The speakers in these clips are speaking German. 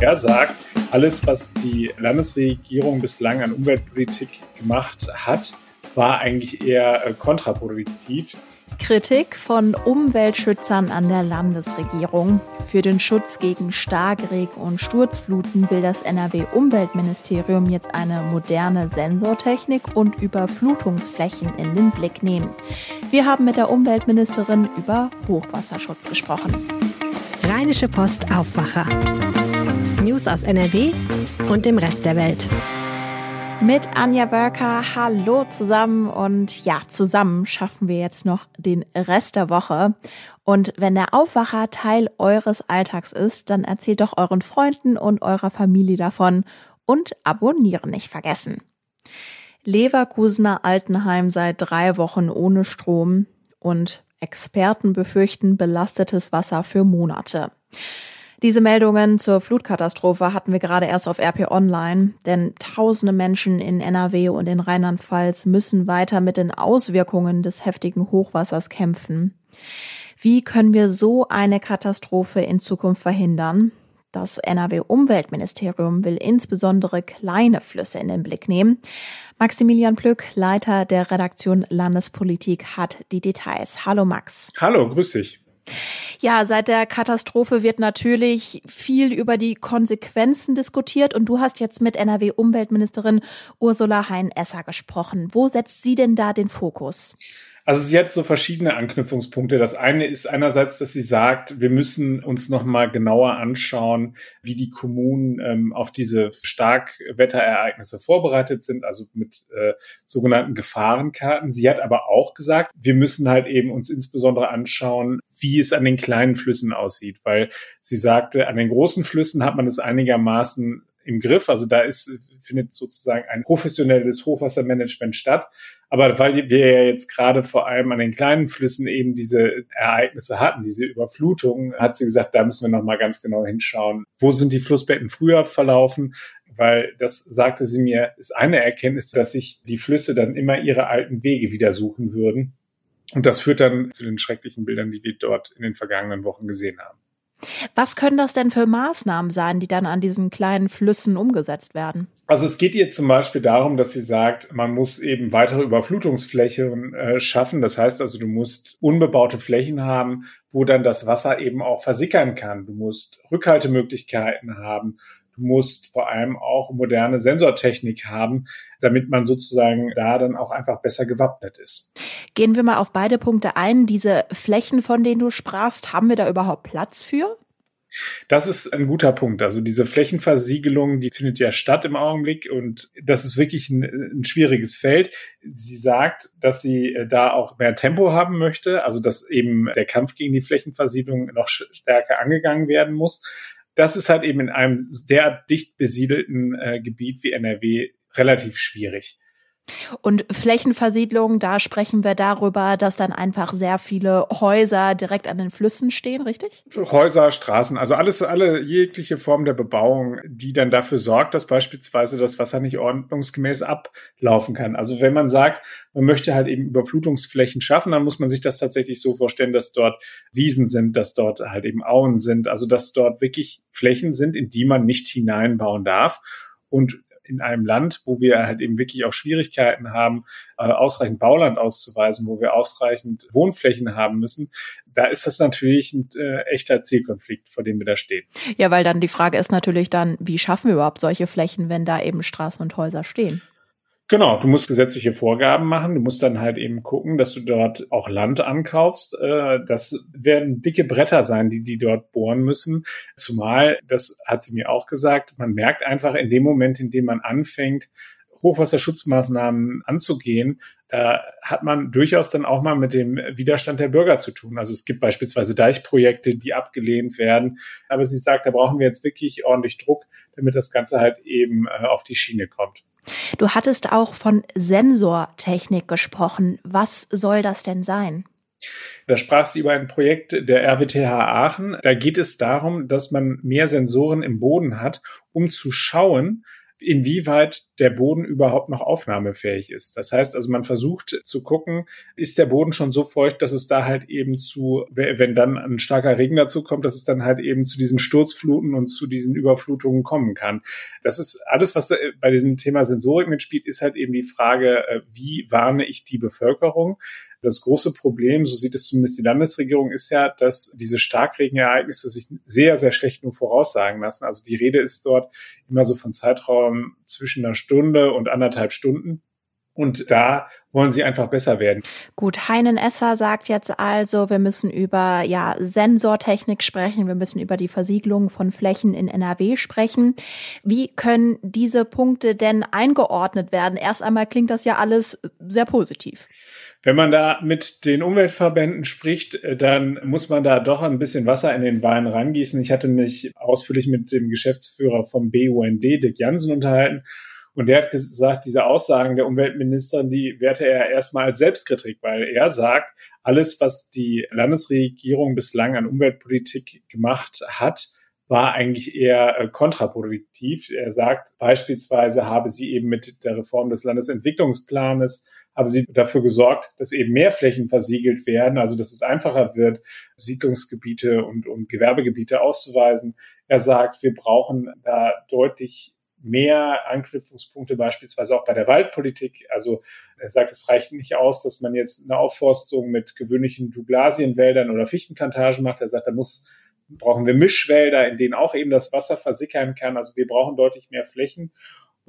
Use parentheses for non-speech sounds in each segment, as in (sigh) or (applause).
Er sagt, alles, was die Landesregierung bislang an Umweltpolitik gemacht hat, war eigentlich eher äh, kontraproduktiv. Kritik von Umweltschützern an der Landesregierung. Für den Schutz gegen Starkregen und Sturzfluten will das NRW-Umweltministerium jetzt eine moderne Sensortechnik und Überflutungsflächen in den Blick nehmen. Wir haben mit der Umweltministerin über Hochwasserschutz gesprochen. Rheinische Post Aufwacher. News aus NRW und dem Rest der Welt mit Anja Börker. Hallo zusammen und ja, zusammen schaffen wir jetzt noch den Rest der Woche. Und wenn der Aufwacher Teil eures Alltags ist, dann erzählt doch euren Freunden und eurer Familie davon und abonnieren nicht vergessen. Leverkusener Altenheim seit drei Wochen ohne Strom und Experten befürchten belastetes Wasser für Monate. Diese Meldungen zur Flutkatastrophe hatten wir gerade erst auf RP Online, denn tausende Menschen in NRW und in Rheinland-Pfalz müssen weiter mit den Auswirkungen des heftigen Hochwassers kämpfen. Wie können wir so eine Katastrophe in Zukunft verhindern? Das NRW-Umweltministerium will insbesondere kleine Flüsse in den Blick nehmen. Maximilian Plück, Leiter der Redaktion Landespolitik, hat die Details. Hallo Max. Hallo, grüß dich. Ja, seit der Katastrophe wird natürlich viel über die Konsequenzen diskutiert und du hast jetzt mit NRW-Umweltministerin Ursula Hein-Esser gesprochen. Wo setzt sie denn da den Fokus? Also sie hat so verschiedene Anknüpfungspunkte. Das eine ist einerseits, dass sie sagt, wir müssen uns noch mal genauer anschauen, wie die Kommunen ähm, auf diese Starkwetterereignisse vorbereitet sind, also mit äh, sogenannten Gefahrenkarten. Sie hat aber auch gesagt, wir müssen halt eben uns insbesondere anschauen, wie es an den kleinen Flüssen aussieht, weil sie sagte, an den großen Flüssen hat man es einigermaßen im Griff. Also da ist, findet sozusagen ein professionelles Hochwassermanagement statt. Aber weil wir ja jetzt gerade vor allem an den kleinen Flüssen eben diese Ereignisse hatten, diese Überflutungen, hat sie gesagt, da müssen wir nochmal ganz genau hinschauen. Wo sind die Flussbetten früher verlaufen? Weil das sagte sie mir, ist eine Erkenntnis, dass sich die Flüsse dann immer ihre alten Wege wieder suchen würden. Und das führt dann zu den schrecklichen Bildern, die wir dort in den vergangenen Wochen gesehen haben. Was können das denn für Maßnahmen sein, die dann an diesen kleinen Flüssen umgesetzt werden? Also es geht ihr zum Beispiel darum, dass sie sagt, man muss eben weitere Überflutungsflächen äh, schaffen. Das heißt also, du musst unbebaute Flächen haben, wo dann das Wasser eben auch versickern kann. Du musst Rückhaltemöglichkeiten haben. Du musst vor allem auch moderne Sensortechnik haben, damit man sozusagen da dann auch einfach besser gewappnet ist. Gehen wir mal auf beide Punkte ein. Diese Flächen, von denen du sprachst, haben wir da überhaupt Platz für? Das ist ein guter Punkt. Also diese Flächenversiegelung, die findet ja statt im Augenblick und das ist wirklich ein, ein, schwieriges Feld. Sie sagt, dass sie äh, da auch mehr Tempo haben möchte, also dass eben der Kampf gegen die Flächenversiegelung noch stärker angegangen werden muss das ist halt eben in einem der dicht besiedelten äh, Gebiet wie NRW relativ schwierig. Und Flächenversiedlung, da sprechen wir darüber, dass dann einfach sehr viele Häuser direkt an den Flüssen stehen, richtig? Häuser, Straßen, also alles, alle jegliche Form der Bebauung, die dann dafür sorgt, dass beispielsweise das Wasser nicht ordnungsgemäß ablaufen kann. Also wenn man sagt, man möchte halt eben Überflutungsflächen schaffen, dann muss man sich das tatsächlich so vorstellen, dass dort Wiesen sind, dass dort halt eben Auen sind, also dass dort wirklich Flächen sind, in die man nicht hineinbauen darf. Und in einem Land, wo wir halt eben wirklich auch Schwierigkeiten haben, äh, ausreichend Bauland auszuweisen, wo wir ausreichend Wohnflächen haben müssen, da ist das natürlich ein äh, echter Zielkonflikt, vor dem wir da stehen. Ja, weil dann die Frage ist natürlich dann, wie schaffen wir überhaupt solche Flächen, wenn da eben Straßen und Häuser stehen? Genau, du musst gesetzliche Vorgaben machen. Du musst dann halt eben gucken, dass du dort auch Land ankaufst. Äh, das werden dicke Bretter sein, die die dort bohren müssen. Zumal, das hat sie mir auch gesagt, man merkt einfach in dem Moment, in dem man anfängt, Hochwasserschutzmaßnahmen anzugehen, da hat man durchaus dann auch mal mit dem Widerstand der Bürger zu tun. Also es gibt beispielsweise Deichprojekte, die abgelehnt werden. Aber sie sagt, da brauchen wir jetzt wirklich ordentlich Druck, damit das Ganze halt eben äh, auf die Schiene kommt. Du hattest auch von Sensortechnik gesprochen. Was soll das denn sein? Da sprach sie über ein Projekt der RWTH Aachen. Da geht es darum, dass man mehr Sensoren im Boden hat, um zu schauen, inwieweit der Boden überhaupt noch aufnahmefähig ist. Das heißt also, man versucht zu gucken, ist der Boden schon so feucht, dass es da halt eben zu, wenn dann ein starker Regen dazu kommt, dass es dann halt eben zu diesen Sturzfluten und zu diesen Überflutungen kommen kann. Das ist alles, was bei diesem Thema Sensorik mitspielt, ist halt eben die Frage, äh, wie warne ich die Bevölkerung? Das große Problem, so sieht es zumindest die Landesregierung, ist ja, dass diese Starkregenereignisse sich sehr, sehr schlecht nur voraussagen lassen. Also die Rede ist dort immer so von Zeitraum zwischen einer Stunde und anderthalb Stunden. Und da wollen sie einfach besser werden. Gut, Heinen Esser sagt jetzt also, wir müssen über ja, Sensortechnik sprechen, wir müssen über die Versiegelung von Flächen in NRW sprechen. Wie können diese Punkte denn eingeordnet werden? Erst einmal klingt das ja alles sehr positiv. Wenn man da mit den Umweltverbänden spricht, äh, dann muss man da doch ein bisschen Wasser in den Wein rangießen. Ich hatte mich ausführlich mit dem Geschäftsführer vom BUND, Dick Jansen, unterhalten. Und der hat gesagt, diese Aussagen der Umweltministerin, die werte er erstmal als Selbstkritik, weil er sagt, alles, was die Landesregierung bislang an Umweltpolitik gemacht hat, war eigentlich eher äh, kontraproduktiv. Er sagt beispielsweise, habe sie eben mit der Reform des Landesentwicklungsplanes haben sie dafür gesorgt, dass eben mehr Flächen versiegelt werden, also dass es einfacher wird, Siedlungsgebiete und, und Gewerbegebiete auszuweisen. Er sagt, wir brauchen da deutlich mehr Anknüpfungspunkte beispielsweise auch bei der Waldpolitik. Also er sagt, es reicht nicht aus, dass man jetzt eine Aufforstung mit gewöhnlichen Douglasienwäldern oder Fichtenplantagen macht. Er sagt, da muss brauchen wir Mischwälder, in denen auch eben das Wasser versickern kann. Also wir brauchen deutlich mehr Flächen.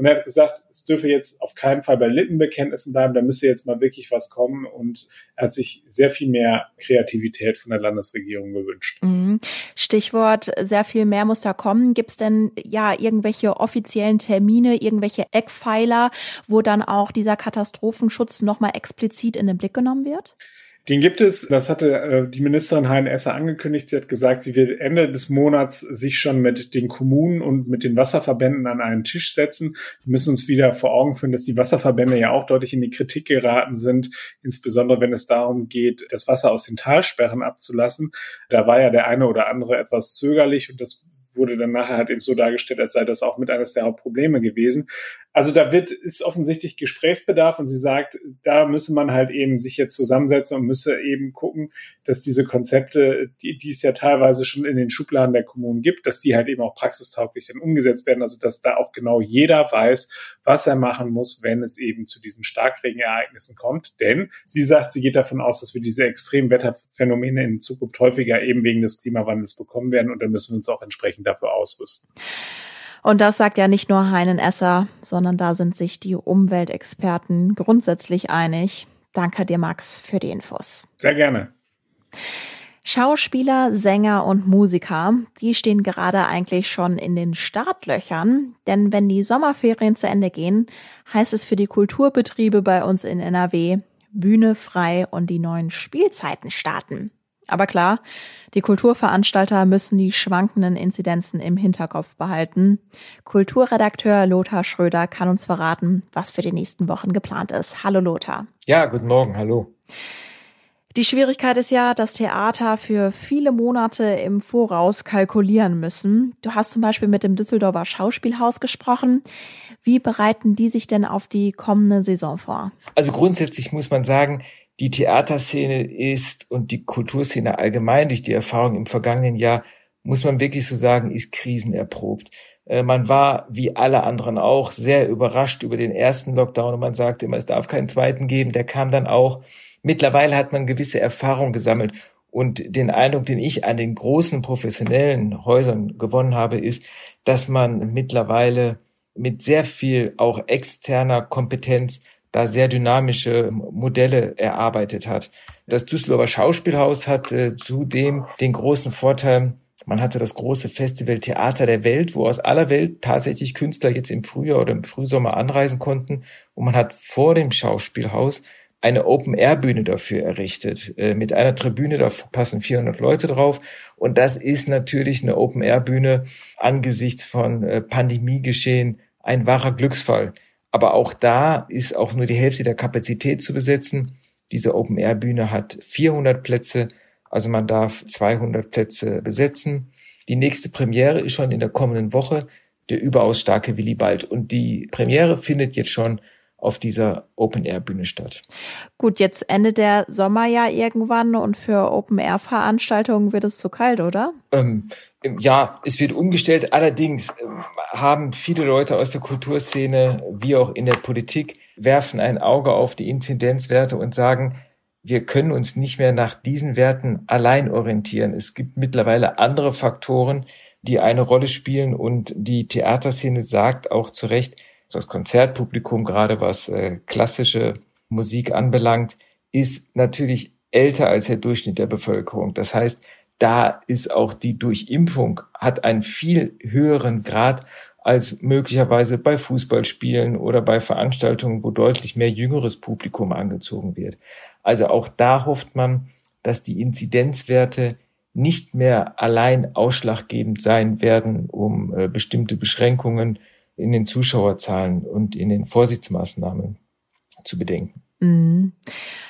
Und er hat gesagt, es dürfe jetzt auf keinen Fall bei Lippenbekenntnissen bleiben, da müsse jetzt mal wirklich was kommen. Und er hat sich sehr viel mehr Kreativität von der Landesregierung gewünscht. Mhm. Stichwort, sehr viel mehr muss da kommen. Gibt es denn ja irgendwelche offiziellen Termine, irgendwelche Eckpfeiler, wo dann auch dieser Katastrophenschutz nochmal explizit in den Blick genommen wird? Den gibt es, das hatte äh, die Ministerin Hein Esser angekündigt. Sie hat gesagt, sie wird Ende des Monats sich schon mit den Kommunen und mit den Wasserverbänden an einen Tisch setzen. Wir müssen uns wieder vor Augen führen, dass die Wasserverbände ja auch deutlich in die Kritik geraten sind, insbesondere wenn es darum geht, das Wasser aus den Talsperren abzulassen. Da war ja der eine oder andere etwas zögerlich und das wurde dann nachher halt eben so dargestellt, als sei das auch mit eines der Hauptprobleme gewesen. Also da wird, ist offensichtlich Gesprächsbedarf und sie sagt, da müsse man halt eben sich jetzt zusammensetzen und müsse eben gucken, dass diese Konzepte, die, die es ja teilweise schon in den Schubladen der Kommunen gibt, dass die halt eben auch praxistauglich dann umgesetzt werden. Also dass da auch genau jeder weiß, was er machen muss, wenn es eben zu diesen Starkregenereignissen kommt. Denn sie sagt, sie geht davon aus, dass wir diese extremen Wetterphänomene in Zukunft häufiger eben wegen des Klimawandels bekommen werden und da müssen wir uns auch entsprechend dafür ausrüsten. Und das sagt ja nicht nur Heinen Esser, sondern da sind sich die Umweltexperten grundsätzlich einig. Danke dir, Max, für die Infos. Sehr gerne. Schauspieler, Sänger und Musiker, die stehen gerade eigentlich schon in den Startlöchern, denn wenn die Sommerferien zu Ende gehen, heißt es für die Kulturbetriebe bei uns in NRW Bühne frei und die neuen Spielzeiten starten. Aber klar, die Kulturveranstalter müssen die schwankenden Inzidenzen im Hinterkopf behalten. Kulturredakteur Lothar Schröder kann uns verraten, was für die nächsten Wochen geplant ist. Hallo Lothar. Ja, guten Morgen, hallo. Die Schwierigkeit ist ja, dass Theater für viele Monate im Voraus kalkulieren müssen. Du hast zum Beispiel mit dem Düsseldorfer Schauspielhaus gesprochen. Wie bereiten die sich denn auf die kommende Saison vor? Also grundsätzlich muss man sagen, die Theaterszene ist und die Kulturszene allgemein durch die Erfahrung im vergangenen Jahr, muss man wirklich so sagen, ist krisenerprobt. Äh, man war, wie alle anderen auch, sehr überrascht über den ersten Lockdown und man sagte immer, es darf keinen zweiten geben. Der kam dann auch. Mittlerweile hat man gewisse Erfahrung gesammelt und den Eindruck, den ich an den großen professionellen Häusern gewonnen habe, ist, dass man mittlerweile mit sehr viel auch externer Kompetenz da sehr dynamische Modelle erarbeitet hat. Das Düsseldorfer Schauspielhaus hat äh, zudem den großen Vorteil, man hatte das große Festival Theater der Welt, wo aus aller Welt tatsächlich Künstler jetzt im Frühjahr oder im Frühsommer anreisen konnten. Und man hat vor dem Schauspielhaus eine Open-Air-Bühne dafür errichtet. Äh, mit einer Tribüne, da passen 400 Leute drauf. Und das ist natürlich eine Open-Air-Bühne angesichts von äh, Pandemiegeschehen ein wahrer Glücksfall. Aber auch da ist auch nur die Hälfte der Kapazität zu besetzen. Diese Open-Air-Bühne hat 400 Plätze, also man darf 200 Plätze besetzen. Die nächste Premiere ist schon in der kommenden Woche. der überaus starke Willibald. Und die Premiere findet jetzt schon auf dieser Open-Air-Bühne statt. Gut, jetzt endet der Sommer ja irgendwann und für Open-Air-Veranstaltungen wird es zu kalt, oder? Ähm, ja, es wird umgestellt. Allerdings ähm, haben viele Leute aus der Kulturszene wie auch in der Politik werfen ein Auge auf die Inzidenzwerte und sagen, wir können uns nicht mehr nach diesen Werten allein orientieren. Es gibt mittlerweile andere Faktoren, die eine Rolle spielen und die Theaterszene sagt auch zu Recht, das Konzertpublikum, gerade was äh, klassische Musik anbelangt, ist natürlich älter als der Durchschnitt der Bevölkerung. Das heißt, da ist auch die Durchimpfung hat einen viel höheren Grad als möglicherweise bei Fußballspielen oder bei Veranstaltungen, wo deutlich mehr jüngeres Publikum angezogen wird. Also auch da hofft man, dass die Inzidenzwerte nicht mehr allein ausschlaggebend sein werden, um äh, bestimmte Beschränkungen in den Zuschauerzahlen und in den Vorsichtsmaßnahmen zu bedenken. Mhm.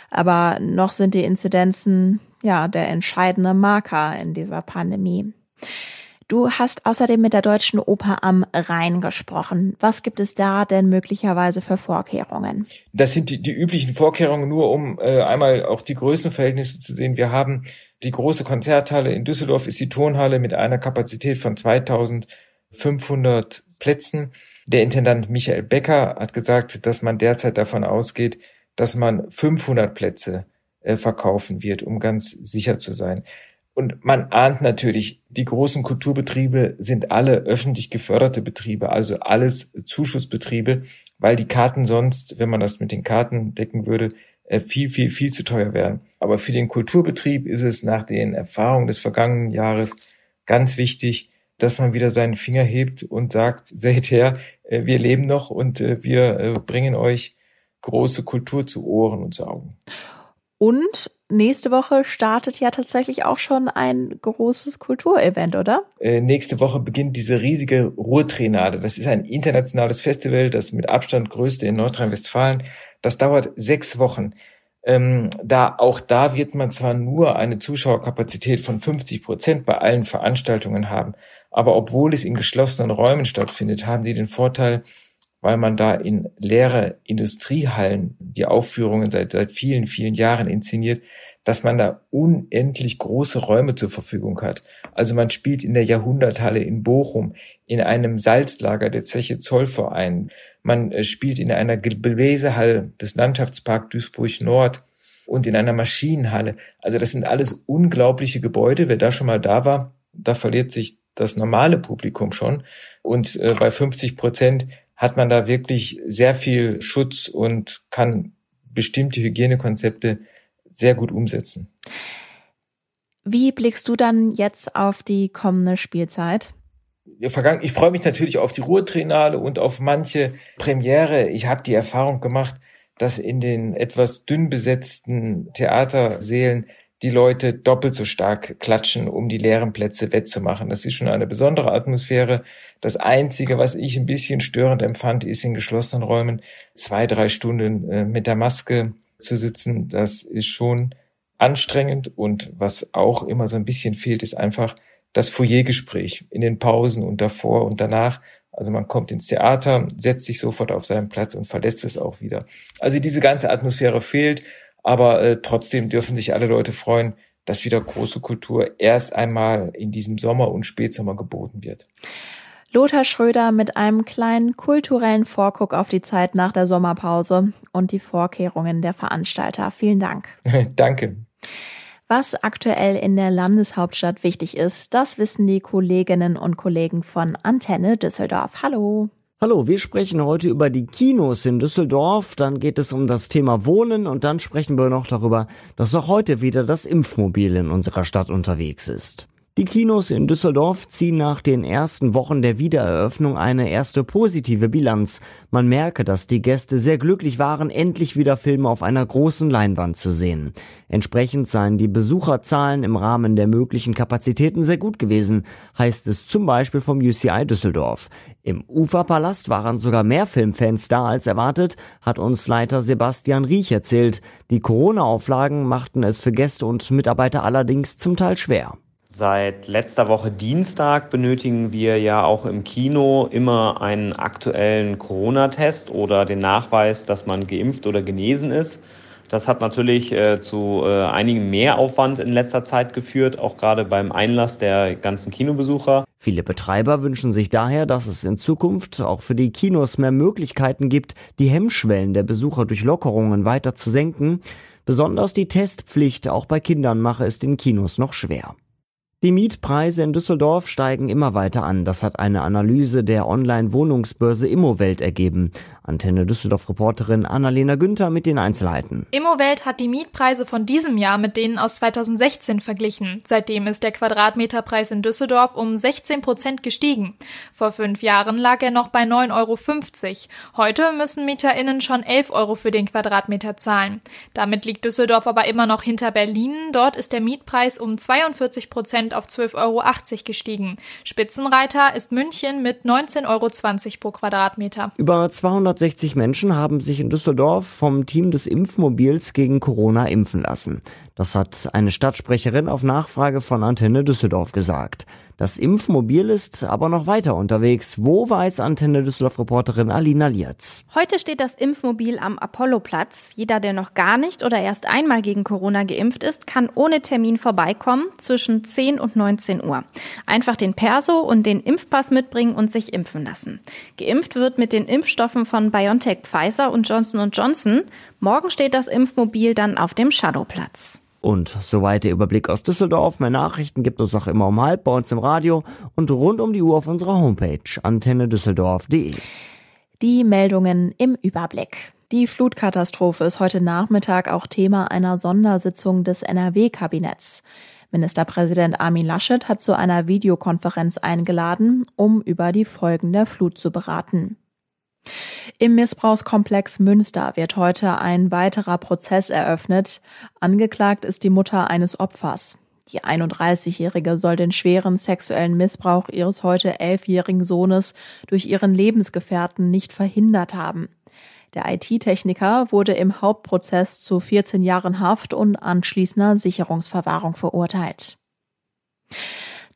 Aber noch sind die Inzidenzen ja der entscheidende Marker in dieser Pandemie. Du hast außerdem mit der Deutschen Oper am Rhein gesprochen. Was gibt es da denn möglicherweise für Vorkehrungen? Das sind die, die üblichen Vorkehrungen, nur um äh, einmal auch die Größenverhältnisse zu sehen. Wir haben die große Konzerthalle in Düsseldorf, ist die Turnhalle mit einer Kapazität von 2500 Plätzen. Der Intendant Michael Becker hat gesagt, dass man derzeit davon ausgeht, dass man 500 Plätze äh, verkaufen wird, um ganz sicher zu sein. Und man ahnt natürlich, die großen Kulturbetriebe sind alle öffentlich geförderte Betriebe, also alles Zuschussbetriebe, weil die Karten sonst, wenn man das mit den Karten decken würde, äh, viel, viel, viel zu teuer wären. Aber für den Kulturbetrieb ist es nach den Erfahrungen des vergangenen Jahres ganz wichtig, dass man wieder seinen Finger hebt und sagt, (laughs) seht her, äh, wir leben noch und äh, wir bringen euch große Kultur zu Ohren und zu Augen. Und nächste Woche startet ja tatsächlich auch schon ein großes Kulturevent, oder? Äh, nächste Woche beginnt diese riesige Ruhrtriennade. Das ist ein internationales Festival, das mit Abstand größte in Nordrhein-Westfalen. Das dauert sechs Wochen. Ähm, da auch da wird man zwar nur eine Zuschauerkapazität von 50 Prozent bei allen Veranstaltungen haben, aber obwohl es in geschlossenen Räumen stattfindet, haben die den Vorteil, weil man da in leere Industriehallen die Aufführungen seit, seit vielen, vielen Jahren inszeniert, dass man da unendlich große Räume zur Verfügung hat. Also man spielt in der Jahrhunderthalle in Bochum, in einem Salzlager der Zeche Zollverein, man äh, spielt in einer Gebläsehalle des Landschaftspark Duisburg Nord und in einer Maschinenhalle. Also das sind alles unglaubliche Gebäude. Wer da schon mal da war, da verliert sich das normale Publikum schon. Und äh, bei 50 Prozent hat man da wirklich sehr viel Schutz und kann bestimmte Hygienekonzepte sehr gut umsetzen. Wie blickst du dann jetzt auf die kommende Spielzeit? Ich freue mich natürlich auf die Ruhrtriennale und auf manche Premiere. Ich habe die Erfahrung gemacht, dass in den etwas dünn besetzten Theatersälen die Leute doppelt so stark klatschen, um die leeren Plätze wettzumachen. Das ist schon eine besondere Atmosphäre. Das Einzige, was ich ein bisschen störend empfand, ist in geschlossenen Räumen zwei, drei Stunden äh, mit der Maske zu sitzen. Das ist schon anstrengend und was auch immer so ein bisschen fehlt, ist einfach das Foyergespräch in den Pausen und davor und danach. Also man kommt ins Theater, setzt sich sofort auf seinen Platz und verlässt es auch wieder. Also diese ganze Atmosphäre fehlt aber äh, trotzdem dürfen sich alle Leute freuen, dass wieder große Kultur erst einmal in diesem Sommer und Spätsommer geboten wird. Lothar Schröder mit einem kleinen kulturellen Vorguck auf die Zeit nach der Sommerpause und die Vorkehrungen der Veranstalter. Vielen Dank. (laughs) Danke. Was aktuell in der Landeshauptstadt wichtig ist, das wissen die Kolleginnen und Kollegen von Antenne Düsseldorf. Hallo. Hallo, wir sprechen heute über die Kinos in Düsseldorf, dann geht es um das Thema Wohnen und dann sprechen wir noch darüber, dass auch heute wieder das Impfmobil in unserer Stadt unterwegs ist. Die Kinos in Düsseldorf ziehen nach den ersten Wochen der Wiedereröffnung eine erste positive Bilanz. Man merke, dass die Gäste sehr glücklich waren, endlich wieder Filme auf einer großen Leinwand zu sehen. Entsprechend seien die Besucherzahlen im Rahmen der möglichen Kapazitäten sehr gut gewesen, heißt es zum Beispiel vom UCI Düsseldorf. Im Uferpalast waren sogar mehr Filmfans da als erwartet, hat uns Leiter Sebastian Riech erzählt. Die Corona-Auflagen machten es für Gäste und Mitarbeiter allerdings zum Teil schwer. Seit letzter Woche Dienstag benötigen wir ja auch im Kino immer einen aktuellen Corona-Test oder den Nachweis, dass man geimpft oder genesen ist. Das hat natürlich äh, zu äh, einigem Mehraufwand in letzter Zeit geführt, auch gerade beim Einlass der ganzen Kinobesucher. Viele Betreiber wünschen sich daher, dass es in Zukunft auch für die Kinos mehr Möglichkeiten gibt, die Hemmschwellen der Besucher durch Lockerungen weiter zu senken. Besonders die Testpflicht auch bei Kindern mache es den Kinos noch schwer. Die Mietpreise in Düsseldorf steigen immer weiter an. Das hat eine Analyse der Online-Wohnungsbörse Immowelt ergeben. Antenne Düsseldorf-Reporterin Annalena Günther mit den Einzelheiten. Immowelt hat die Mietpreise von diesem Jahr mit denen aus 2016 verglichen. Seitdem ist der Quadratmeterpreis in Düsseldorf um 16 Prozent gestiegen. Vor fünf Jahren lag er noch bei 9,50 Euro. Heute müssen MieterInnen schon 11 Euro für den Quadratmeter zahlen. Damit liegt Düsseldorf aber immer noch hinter Berlin. Dort ist der Mietpreis um 42 Prozent Prozent auf 12,80 Euro gestiegen. Spitzenreiter ist München mit 19,20 Euro pro Quadratmeter. Über 260 Menschen haben sich in Düsseldorf vom Team des Impfmobils gegen Corona impfen lassen. Das hat eine Stadtsprecherin auf Nachfrage von Antenne Düsseldorf gesagt. Das Impfmobil ist aber noch weiter unterwegs. Wo weiß Antenne Düsseldorf-Reporterin Alina Lietz? Heute steht das Impfmobil am Apolloplatz. Jeder, der noch gar nicht oder erst einmal gegen Corona geimpft ist, kann ohne Termin vorbeikommen zwischen 10 und 19 Uhr. Einfach den Perso und den Impfpass mitbringen und sich impfen lassen. Geimpft wird mit den Impfstoffen von BioNTech, Pfizer und Johnson Johnson. Morgen steht das Impfmobil dann auf dem Shadowplatz. Und soweit der Überblick aus Düsseldorf. Mehr Nachrichten gibt es auch immer um halb bei uns im Radio und rund um die Uhr auf unserer Homepage antennedüsseldorf.de. Die Meldungen im Überblick. Die Flutkatastrophe ist heute Nachmittag auch Thema einer Sondersitzung des NRW-Kabinetts. Ministerpräsident Armin Laschet hat zu einer Videokonferenz eingeladen, um über die Folgen der Flut zu beraten. Im Missbrauchskomplex Münster wird heute ein weiterer Prozess eröffnet. Angeklagt ist die Mutter eines Opfers. Die 31-Jährige soll den schweren sexuellen Missbrauch ihres heute elfjährigen Sohnes durch ihren Lebensgefährten nicht verhindert haben. Der IT-Techniker wurde im Hauptprozess zu 14 Jahren Haft und anschließender Sicherungsverwahrung verurteilt.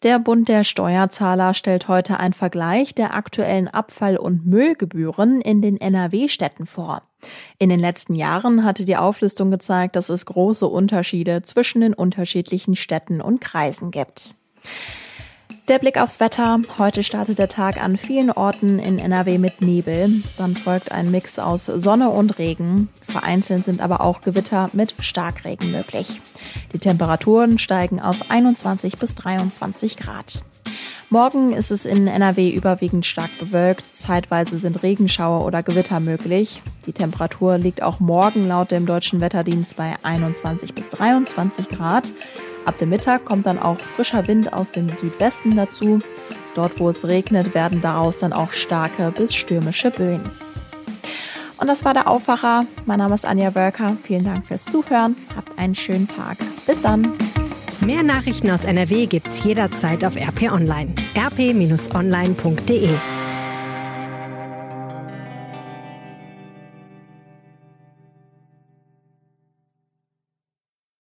Der Bund der Steuerzahler stellt heute einen Vergleich der aktuellen Abfall- und Müllgebühren in den NRW-Städten vor. In den letzten Jahren hatte die Auflistung gezeigt, dass es große Unterschiede zwischen den unterschiedlichen Städten und Kreisen gibt. Der Blick aufs Wetter. Heute startet der Tag an vielen Orten in NRW mit Nebel. Dann folgt ein Mix aus Sonne und Regen. Vereinzelt sind aber auch Gewitter mit Starkregen möglich. Die Temperaturen steigen auf 21 bis 23 Grad. Morgen ist es in NRW überwiegend stark bewölkt. Zeitweise sind Regenschauer oder Gewitter möglich. Die Temperatur liegt auch morgen laut dem deutschen Wetterdienst bei 21 bis 23 Grad. Ab dem Mittag kommt dann auch frischer Wind aus dem Südwesten dazu. Dort, wo es regnet, werden daraus dann auch starke bis stürmische Böen. Und das war der Aufwacher. Mein Name ist Anja Wölker. Vielen Dank fürs Zuhören. Habt einen schönen Tag. Bis dann. Mehr Nachrichten aus NRW gibt's jederzeit auf RP Online. rp-online.de